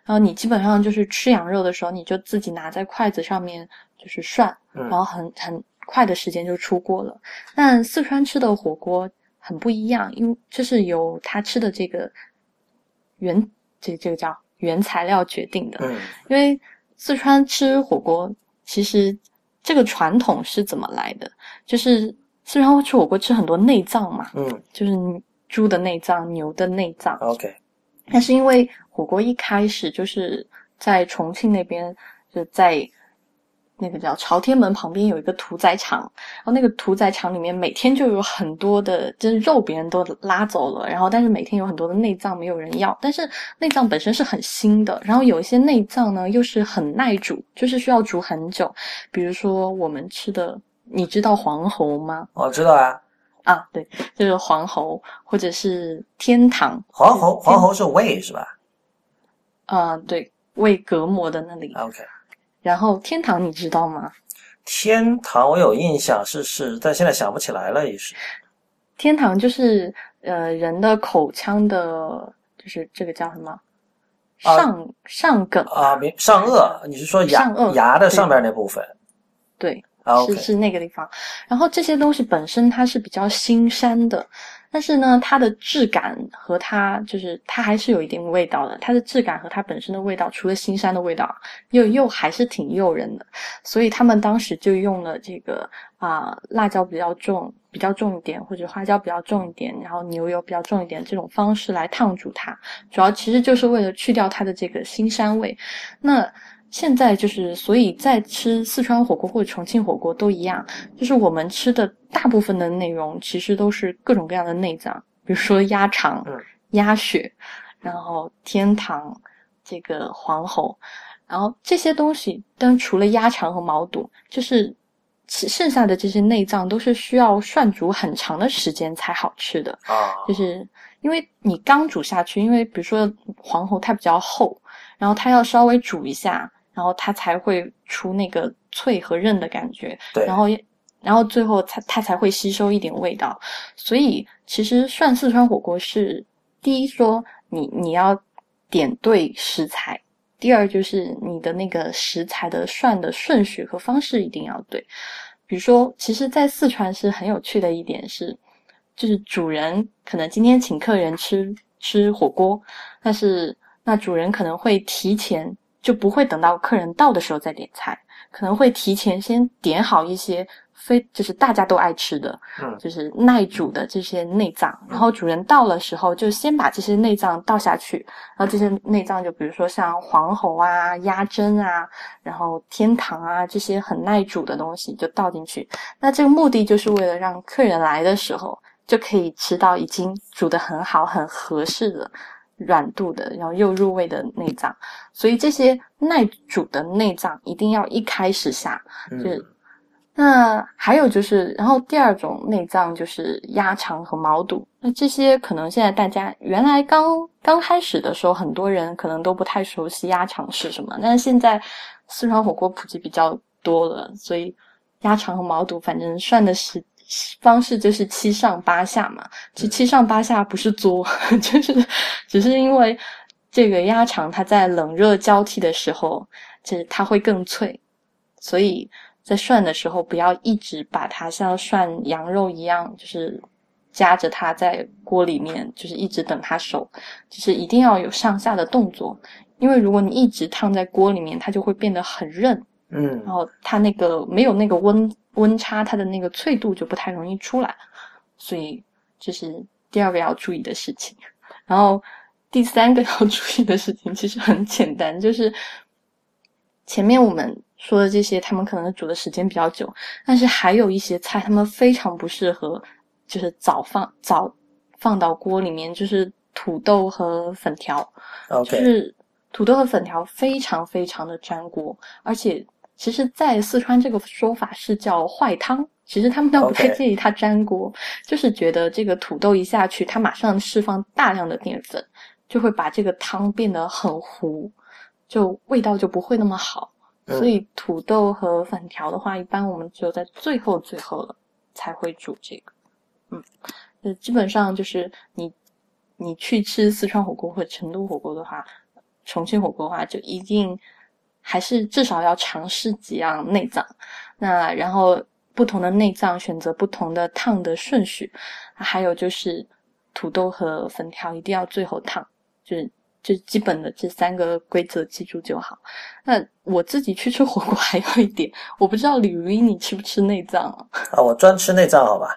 [SPEAKER 1] 然后你基本上就是吃羊肉的时候，你就自己拿在筷子上面就是涮，
[SPEAKER 2] 嗯
[SPEAKER 1] 然后很很快的时间就出锅了。但四川吃的火锅很不一样，因为这是由他吃的这个原这这个叫原材料决定的。
[SPEAKER 2] 嗯
[SPEAKER 1] 因为四川吃火锅，其实这个传统是怎么来的？就是四川吃火锅吃很多内脏嘛，
[SPEAKER 2] 嗯
[SPEAKER 1] 就是猪的内脏、牛的内脏。
[SPEAKER 2] ，OK，
[SPEAKER 1] 但是因为火锅一开始就是在重庆那边，就在那个叫朝天门旁边有一个屠宰场，然后那个屠宰场里面每天就有很多的，就是肉别人都拉走了，然后但是每天有很多的内脏没有人要，但是内脏本身是很腥的，然后有一些内脏呢又是很耐煮，就是需要煮很久，比如说我们吃的，你知道黄喉吗？
[SPEAKER 2] 我知道啊，
[SPEAKER 1] 啊，对，就是黄喉或者是天堂，
[SPEAKER 2] 黄喉黄喉是胃是吧
[SPEAKER 1] 啊、对，胃隔膜的那里。
[SPEAKER 2] ？OK，
[SPEAKER 1] 然后天堂你知道吗？
[SPEAKER 2] 天堂我有印象是是，但现在想不起来了也是。
[SPEAKER 1] 天堂就是呃人的口腔的，就是这个叫什么
[SPEAKER 2] 啊
[SPEAKER 1] 上、上梗
[SPEAKER 2] 啊，明上颚，你是说牙牙的上边那部分
[SPEAKER 1] 对，是是那个地方。然后这些东西本身它是比较腥膻的，但是呢，它的质感和它就是它还是有一定味道的。它的质感和它本身的味道，除了腥膻的味道，又又还是挺诱人的。所以他们当时就用了这个啊、辣椒比较重、比较重一点，或者花椒比较重一点，然后牛油比较重一点这种方式来烫煮它。主要其实就是为了去掉它的这个腥膻味。那现在就是，所以在吃四川火锅或者重庆火锅都一样，就是我们吃的大部分的内容其实都是各种各样的内脏，比如说鸭肠、
[SPEAKER 2] 嗯
[SPEAKER 1] 鸭血，然后天堂、这个黄喉，然后这些东西，但除了鸭肠和毛肚，就是其剩下的这些内脏都是需要涮煮很长的时间才好吃的。
[SPEAKER 2] 啊，
[SPEAKER 1] 就是因为你刚煮下去，因为比如说黄喉它比较厚，然后它要稍微煮一下，然后它才会出那个脆和韧的感觉，
[SPEAKER 2] 对，
[SPEAKER 1] 然后然后最后它它才会吸收一点味道。所以其实涮四川火锅是第一说你你要点对食材。第二就是你的那个食材的涮的顺序和方式一定要对，比如说，其实，在四川是很有趣的一点是，就是主人可能今天请客人吃吃火锅，但是那主人可能会提前就不会等到客人到的时候再点菜，可能会提前先点好一些非就是大家都爱吃的，
[SPEAKER 2] 嗯
[SPEAKER 1] 就是耐煮的这些内脏，然后主人到了时候就先把这些内脏倒下去，然后这些内脏就比如说像黄喉啊、鸭胗啊，然后天堂啊这些很耐煮的东西就倒进去。那这个目的就是为了让客人来的时候就可以吃到已经煮的很好、很合适的软度的，然后又入味的内脏。所以这些耐煮的内脏一定要一开始下。就是
[SPEAKER 2] 嗯
[SPEAKER 1] 那还有就是，然后第二种内脏就是鸭肠和毛肚。那这些可能现在大家原来刚刚开始的时候，很多人可能都不太熟悉鸭肠是什么，但是现在四川火锅普及比较多了，所以鸭肠和毛肚反正涮的是方式就是七上八下嘛。其实七上八下不是作，就是只是因为这个鸭肠它在冷热交替的时候，就是它会更脆，所以。在涮的时候，不要一直把它像涮羊肉一样，就是夹着它在锅里面，就是一直等它熟，就是一定要有上下的动作。因为如果你一直烫在锅里面，它就会变得很韧，
[SPEAKER 2] 嗯
[SPEAKER 1] 然后它那个没有那个温温差，它的那个脆度就不太容易出来，所以这是第二个要注意的事情。然后第三个 要注意的事情其实很简单，就是前面我们说的这些，他们可能煮的时间比较久，但是还有一些菜，他们非常不适合，就是早放早放到锅里面，就是土豆和粉条。就是土豆和粉条非常非常的粘锅，而且其实，在四川这个说法是叫坏汤，其实他们倒不太介意它粘锅就是觉得这个土豆一下去，它马上释放大量的淀粉，就会把这个汤变得很糊，就味道就不会那么好。
[SPEAKER 2] 嗯
[SPEAKER 1] 所以土豆和粉条的话，一般我们只有在最后最后了才会煮这个。嗯，就基本上就是你你去吃四川火锅或者成都火锅的话，重庆火锅的话，就一定还是至少要尝试几样内脏。那然后不同的内脏选择不同的烫的顺序，还有就是土豆和粉条一定要最后烫，就是。就基本的这三个规则记住就好。那我自己去吃火锅还有一点，我不知道李如一你吃不吃内脏啊？
[SPEAKER 2] 啊，我专吃内脏，好吧？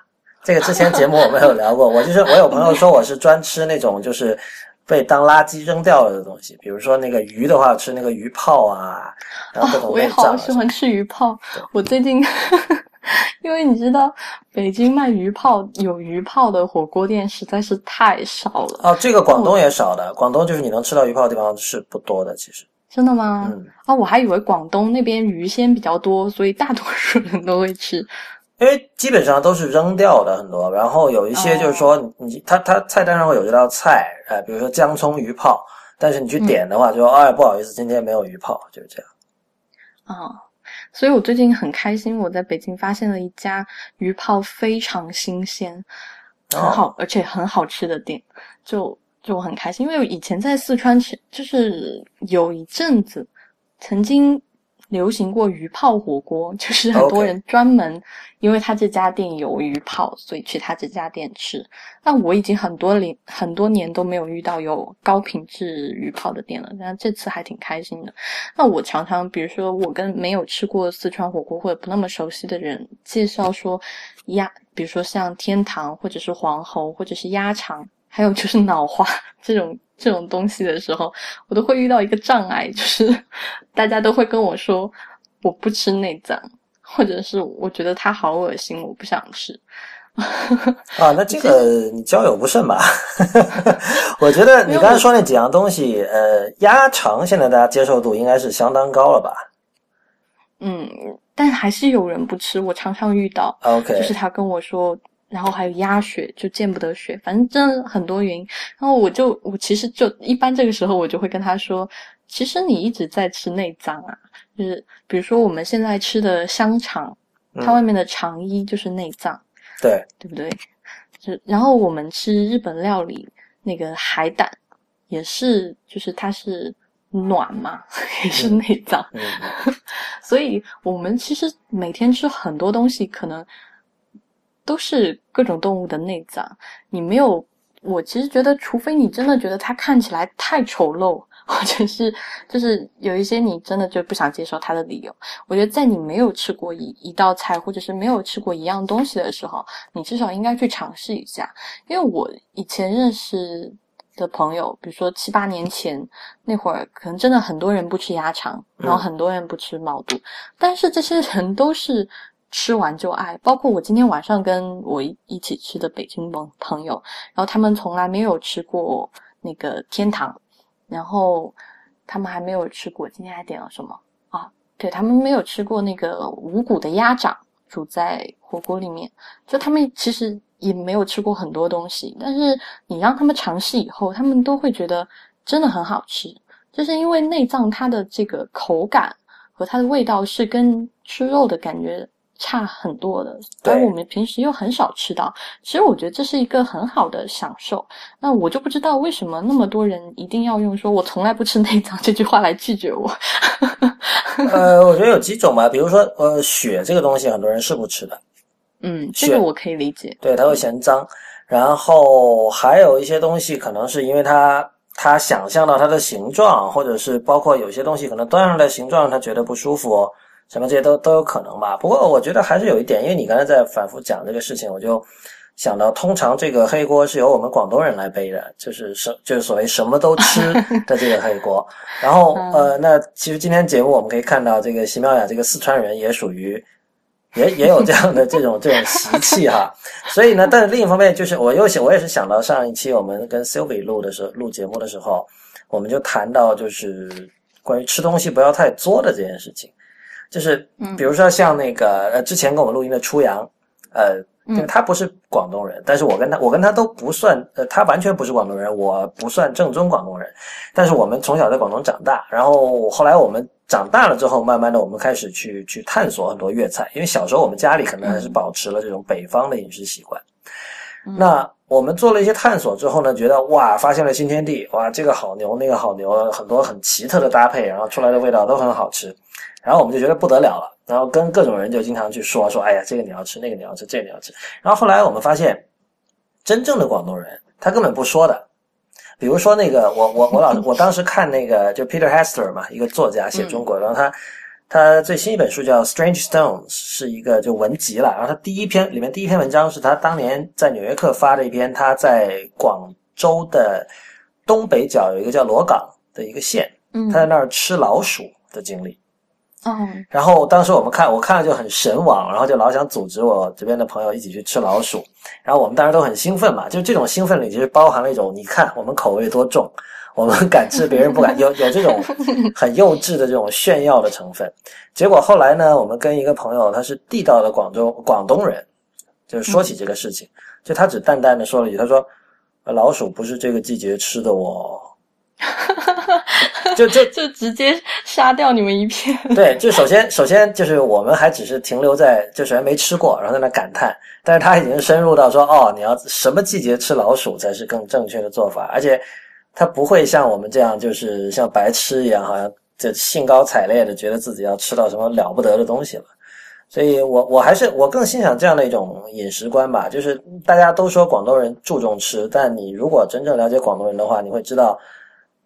[SPEAKER 2] 这个之前节目我们有聊过，我就是我有朋友说我是专吃那种就是被当垃圾扔掉了的东西，比如说那个鱼的话，吃那个鱼泡啊，然后各
[SPEAKER 1] 啊，我也好喜欢吃鱼泡。我最近，因为你知道，北京卖鱼泡有鱼泡的火锅店实在是太少了。
[SPEAKER 2] 哦，这个广东也少的，广东就是你能吃到鱼泡的地方是不多的，其实。
[SPEAKER 1] 真的吗？
[SPEAKER 2] 嗯，
[SPEAKER 1] 啊，我还以为广东那边鱼鲜比较多，所以大多数人都会吃。
[SPEAKER 2] 因为基本上都是扔掉的很多，然后有一些就是说你你它它菜单上会有这道菜，呃，比如说姜葱鱼泡，但是你去点的话就说哎不好意思，今天没有鱼泡，就是这样。
[SPEAKER 1] 啊，所以我最近很开心，我在北京发现了一家鱼泡非常新鲜、很好，而且很好吃的店，就就我很开心，因为以前在四川吃，就是有一阵子曾经流行过鱼泡火锅，就是很多人专门因为他这家店有鱼泡，所以去他这家店吃。那我已经很多年很多年都没有遇到有高品质鱼泡的店了，但这次还挺开心的。那我常常，比如说我跟没有吃过四川火锅或者不那么熟悉的人介绍说鸭，比如说像天堂或者是黄喉或者是鸭肠，还有就是脑花 这种这种东西的时候，我都会遇到一个障碍，就是大家都会跟我说我不吃内脏，或者是我觉得它好恶心，我不想吃。
[SPEAKER 2] 啊，那这个你交友不慎吧？我觉得你刚才说那几样东西，呃，鸭肠现在大家接受度应该是相当高了吧
[SPEAKER 1] 嗯，但还是有人不吃，我常常遇到。
[SPEAKER 2] ？OK，
[SPEAKER 1] 就是他跟我说，然后还有鸭血，就见不得血，反正真的很多原因。然后我就我其实就一般这个时候我就会跟他说，其实你一直在吃内脏啊，就是比如说我们现在吃的香肠，它
[SPEAKER 2] 嗯
[SPEAKER 1] 外面的肠衣就是内脏，
[SPEAKER 2] 对，
[SPEAKER 1] 对不对？就然后我们吃日本料理那个海胆，也是就是它是暖嘛，也是
[SPEAKER 2] 嗯
[SPEAKER 1] 内脏。
[SPEAKER 2] 嗯，
[SPEAKER 1] 所以我们其实每天吃很多东西，可能都是各种动物的内脏。你没有，我其实觉得，除非你真的觉得它看起来太丑陋，或者是就是有一些你真的就不想接受它的理由。我觉得在你没有吃过一一道菜，或者是没有吃过一样东西的时候，你至少应该去尝试一下。因为我以前认识的朋友，比如说七八年前那会儿，可能真的很多人不吃鸭肠，
[SPEAKER 2] 嗯
[SPEAKER 1] 然后很多人不吃毛肚，但是这些人都是吃完就爱。包括我今天晚上跟我一起吃的北京朋朋友，然后他们从来没有吃过那个天堂，然后他们还没有吃过，今天还点了什么啊？对他们没有吃过那个无骨的鸭掌煮在火锅里面，就他们其实也没有吃过很多东西，但是你让他们尝试以后，他们都会觉得真的很好吃，就是因为内脏它的这个口感和它的味道是跟吃肉的感觉差很多的，
[SPEAKER 2] 对
[SPEAKER 1] 而我们平时又很少吃到。其实我觉得这是一个很好的享受。那我就不知道为什么那么多人一定要用“说我从来不吃内脏 ”这句话来拒绝我。
[SPEAKER 2] 呃，我觉得有几种吧，比如说呃，血这个东西很多人是不吃的，
[SPEAKER 1] 嗯，这个我可以理解。
[SPEAKER 2] 对，他会嫌脏。然后还有一些东西，可能是因为他他想象到它的形状，或者是包括有些东西可能端上来形状他觉得不舒服，什么这些都都有可能吧。不过我觉得还是有一点，因为你刚才在反复讲这个事情，我就想到，通常这个黑锅是由我们广东人来背的，就是什就是所谓什么都吃的这个黑锅。然后呃，那其实今天节目我们可以看到，这个席妙雅这个四川人也属于。也也有这样的这种这种习气哈，所以呢，但是另一方面就是我又想，我也是想到上一期我们跟 Sylvie 录的时候录节目的时候，我们就谈到就是关于吃东西不要太作的这件事情，就是比如说像那个呃之前跟我们录音的初阳，呃。因为他不是广东人，但是我跟他，我跟他都不算，呃，他完全不是广东人，我不算正宗广东人，但是我们从小在广东长大，然后后来我们长大了之后，慢慢的我们开始去去探索很多粤菜，因为小时候我们家里可能还是保持了这种北方的饮食习惯。那我们做了一些探索之后呢，觉得哇，发现了新天地，哇，这个好牛，那个好牛，很多很奇特的搭配，然后出来的味道都很好吃，然后我们就觉得不得了了。然后跟各种人就经常去说说，哎呀，这个你要吃，那个你要吃，这个你要吃。然后后来我们发现，真正的广东人他根本不说的。比如说那个，我我我老 我当时看那个就 Peter Hester 嘛，一个作家写中国，然后他他最新一本书叫《Strange Stones》，是一个就文集了。然后他第一篇里面第一篇文章是他当年在《纽约客》发的一篇，他在广州的东北角有一个叫罗岗的一个县，他在那儿吃老鼠的经历。
[SPEAKER 1] 嗯，
[SPEAKER 2] 然后当时我们看，我看了就很神往，然后就老想组织我这边的朋友一起去吃老鼠，然后我们当时都很兴奋嘛，就这种兴奋里其实包含了一种，你看我们口味多重，我们敢吃别人不敢，有有这种很幼稚的这种炫耀的成分。结果后来呢，我们跟一个朋友，他是地道的广州广东人，就是说起这个事情，就他只淡淡的说了一句，他说老鼠不是这个季节吃的哦。就就
[SPEAKER 1] 就直接杀掉你们一片。
[SPEAKER 2] 对，就首先首先就是我们还只是停留在就首先没吃过，然后在那感叹。但是他已经深入到说，哦，你要什么季节吃老鼠才是更正确的做法，而且他不会像我们这样，就是像白痴一样，好像就兴高采烈的觉得自己要吃到什么了不得的东西了。所以我我还是我更欣赏这样的一种饮食观吧，就是大家都说广东人注重吃，但你如果真正了解广东人的话，你会知道。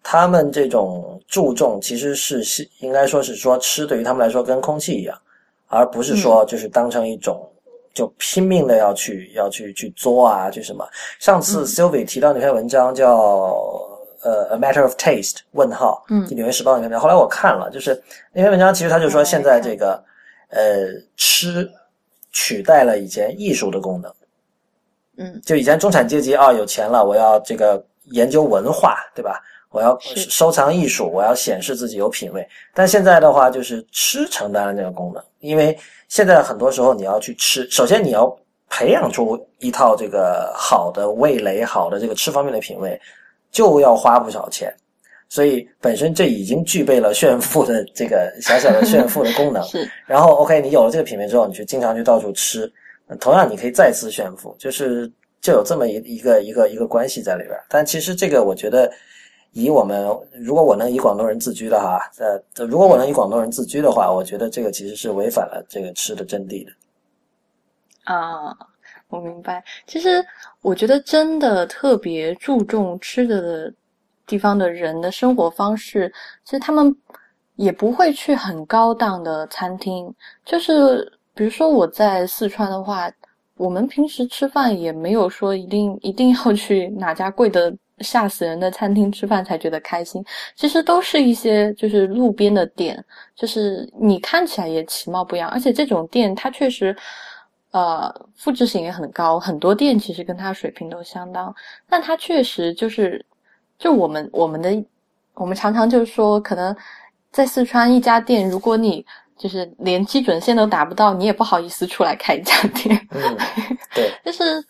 [SPEAKER 2] 他们这种注重其实是是应该说是说吃对于他们来说跟空气一样，而不是说就是当成一种就拼命的要去要去去作啊，去什么。上次 Sylvie 提到那篇文章叫呃 A Matter of Taste 问号，嗯，纽约时报那篇文章，后来我看了，就是那篇文章其实他就说现在这个呃吃取代了以前艺术的功能，
[SPEAKER 1] 嗯，
[SPEAKER 2] 就以前中产阶级啊有钱了，我要这个研究文化，对吧？我要收藏艺术，我要显示自己有品位。但现在的话，就是吃承担了这个功能，因为现在很多时候你要去吃，首先你要培养出一套这个好的味蕾、好的这个吃方面的品味，就要花不少钱。所以本身这已经具备了炫富的这个小小的炫富的功能。
[SPEAKER 1] 是。
[SPEAKER 2] 然后 OK，你有了这个品味之后，你去经常去到处吃，同样你可以再次炫富，就是就有这么一一个一个一个关系在里边。但其实这个我觉得。以我们，如果我能以广东人自居的话，呃，如果我能以广东人自居的话，我觉得这个其实是违反了这个吃的真谛的。
[SPEAKER 1] 啊，我明白。其实我觉得真的特别注重吃的地方的人的生活方式，其实他们也不会去很高档的餐厅。就是比如说我在四川的话，我们平时吃饭也没有说一定一定要去哪家贵的。吓死人的餐厅吃饭才觉得开心，其实都是一些就是路边的店，就是你看起来也其貌不扬，而且这种店它确实，呃，复制性也很高，很多店其实跟它水平都相当，但它确实就是，就我们我们的，我们常常就是说，可能在四川一家店，如果你就是连基准线都达不到，你也不好意思出来开一家店，
[SPEAKER 2] 嗯，对，
[SPEAKER 1] 就是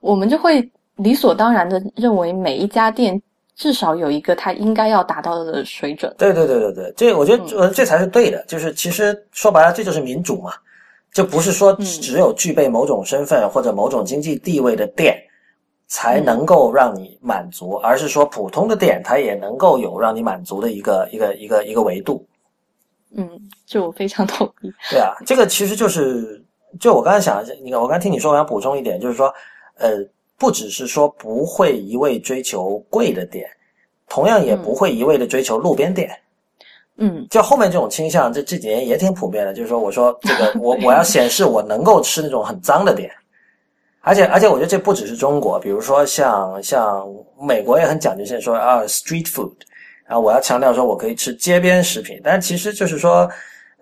[SPEAKER 1] 我们就会。理所当然的认为每一家店至少有一个它应该要达到的水准。
[SPEAKER 2] 对对对对对，这我觉得呃这才是对的。就是其实说白了，这就是民主嘛，就不是说只有具备某种身份或者某种经济地位的店才能够让你满足，而是说普通的店它也能够有让你满足的一个一个一个一个维度。
[SPEAKER 1] 嗯，就我非常同意。
[SPEAKER 2] 对啊，这个其实就是就我刚才想，你看我刚听你说，我想补充一点，就是说呃。不只是说不会一味追求贵的店，同样也不会一味的追求路边店。
[SPEAKER 1] 嗯。
[SPEAKER 2] 就后面这种倾向，这这几年也挺普遍的，就是说，我说这个 我我要显示我能够吃那种很脏的店，而且而且我觉得这不只是中国，比如说像像美国也很讲究，现在说啊 street food，然后我要强调说我可以吃街边食品，但其实就是说，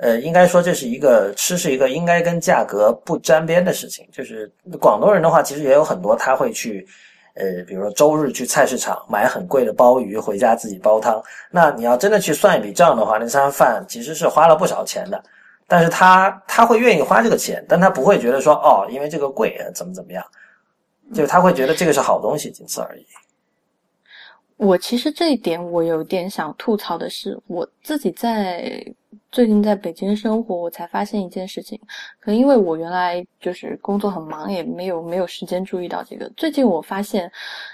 [SPEAKER 2] 呃，应该说这是一个吃是一个应该跟价格不沾边的事情，就是广东人的话，其实也有很多他会去。呃，比如说周日去菜市场买很贵的鲍鱼回家自己煲汤，那你要真的去算一笔账的话，那餐饭其实是花了不少钱的。但是他他会愿意花这个钱，但他不会觉得说哦，因为这个贵怎么怎么样，就他会觉得这个是好东西，仅此而已。
[SPEAKER 1] 我其实这一点我有点想吐槽的是，我自己在最近在北京生活，我才发现一件事情。可能因为我原来就是工作很忙，也没有没有时间注意到这个。最近我发现，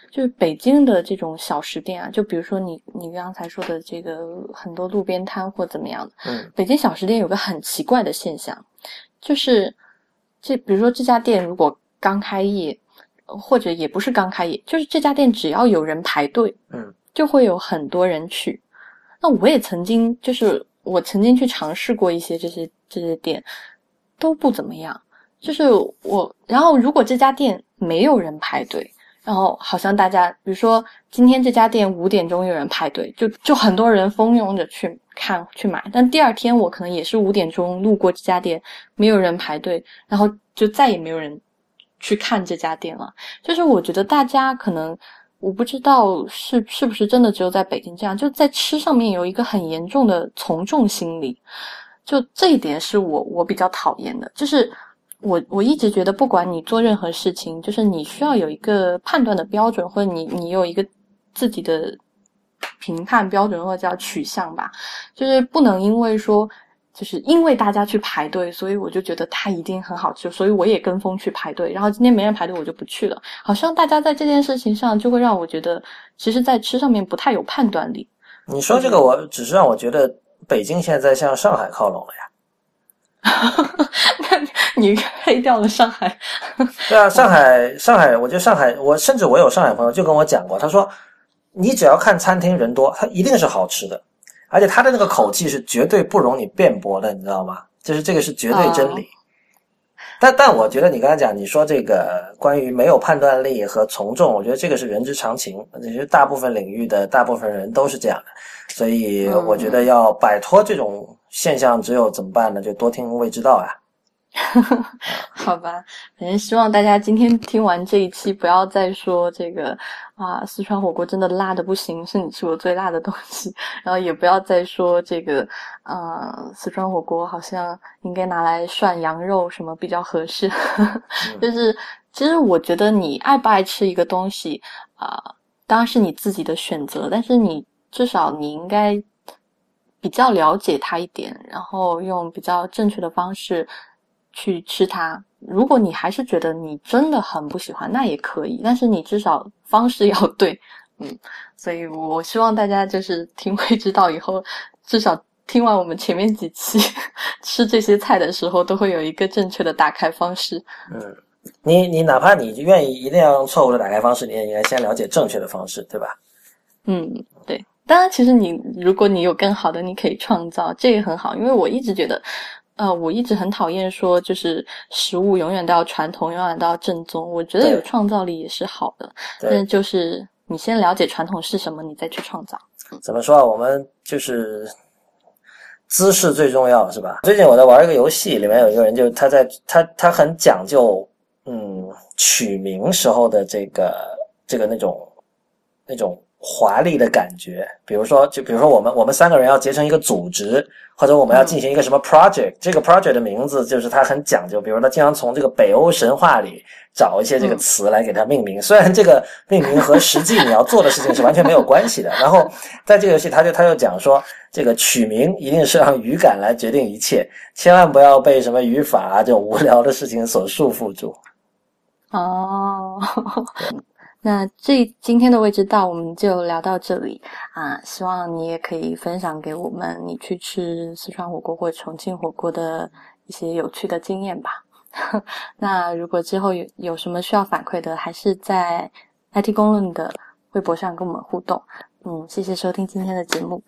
[SPEAKER 1] 就是北京的这种小食店啊，就比如说你你刚才说的这个很多路边摊或怎么样的，
[SPEAKER 2] 嗯
[SPEAKER 1] 北京小食店有个很奇怪的现象，就是这比如说这家店如果刚开业，或者也不是刚开业，就是这家店只要有人排队，
[SPEAKER 2] 嗯，
[SPEAKER 1] 就会有很多人去。那我也曾经就是我曾经去尝试过一些这些这些店，都不怎么样。就是我，然后如果这家店没有人排队，然后好像大家，比如说今天这家店五点钟有人排队，就就很多人蜂拥着去看去买，但第二天我可能也是五点钟路过这家店，没有人排队，然后就再也没有人去看这家店了。就是我觉得大家可能。我不知道是是不是真的只有在北京这样，就在吃上面有一个很严重的从众心理，就这一点是我我比较讨厌的。就是我我一直觉得，不管你做任何事情，就是你需要有一个判断的标准，或者你你有一个自己的评判标准或者叫取向吧，就是不能因为说。就是因为大家去排队，所以我就觉得它一定很好吃，所以我也跟风去排队。然后今天没人排队，我就不去了。好像大家在这件事情上，就会让我觉得，其实，在吃上面不太有判断力。
[SPEAKER 2] 你说这个，我只是让我觉得北京现在在向上海靠拢了呀。
[SPEAKER 1] 那你黑掉了上海？
[SPEAKER 2] 对啊，上海，上海，我觉得上海，我甚至我有上海朋友就跟我讲过，他说，你只要看餐厅人多，它一定是好吃的。而且他的那个口气是绝对不容你辩驳的，你知道吗？就是这个是绝对真理。但但我觉得你刚才讲，你说这个关于没有判断力和从众，我觉得这个是人之常情。其实大部分领域的大部分人都是这样的，所以我觉得要摆脱这种现象，只有怎么办呢？就多听未知道啊。
[SPEAKER 1] 好吧，反正希望大家今天听完这一期，不要再说这个啊，四川火锅真的辣的不行，是你吃过最辣的东西。然后也不要再说这个，呃，四川火锅好像应该拿来涮羊肉什么比较合适。就是其实我觉得你爱不爱吃一个东西啊、呃，当然是你自己的选择，但是你至少你应该比较了解它一点，然后用比较正确的方式。去吃它。如果你还是觉得你真的很不喜欢，那也可以，但是你至少方式要对，嗯。所以我希望大家就是听会知道以后，至少听完我们前面几期 吃这些菜的时候，都会有一个正确的打开方式。
[SPEAKER 2] 嗯，你你哪怕你愿意一定要用错误的打开方式，你也应该先了解正确的方式，对吧？
[SPEAKER 1] 嗯，对。当然，其实你如果你有更好的，你可以创造，这也很好。因为我一直觉得。呃，我一直很讨厌说，就是食物永远都要传统，永远都要正宗。我觉得有创造力也是好的，但就是你先了解传统是什么，你再去创造。
[SPEAKER 2] 怎么说啊？我们就是姿势最重要，是吧？最近我在玩一个游戏，里面有一个人就他在他他很讲究，嗯，取名时候的这个这个那种那种。华丽的感觉，比如说，就比如说我们我们三个人要结成一个组织，或者我们要进行一个什么 project，、嗯、这个 project 的名字就是它很讲究，比如他经常从这个北欧神话里找一些这个词来给它命名，嗯、虽然这个命名和实际你要做的事情是完全没有关系的。然后在这个游戏，他就他就讲说，这个取名一定是让语感来决定一切，千万不要被什么语法啊这种无聊的事情所束缚住。
[SPEAKER 1] 哦。那这今天的位置到我们就聊到这里啊，希望你也可以分享给我们你去吃四川火锅或重庆火锅的一些有趣的经验吧。那如果之后有有什么需要反馈的，还是在 IT 公论的微博上跟我们互动。嗯，谢谢收听今天的节目。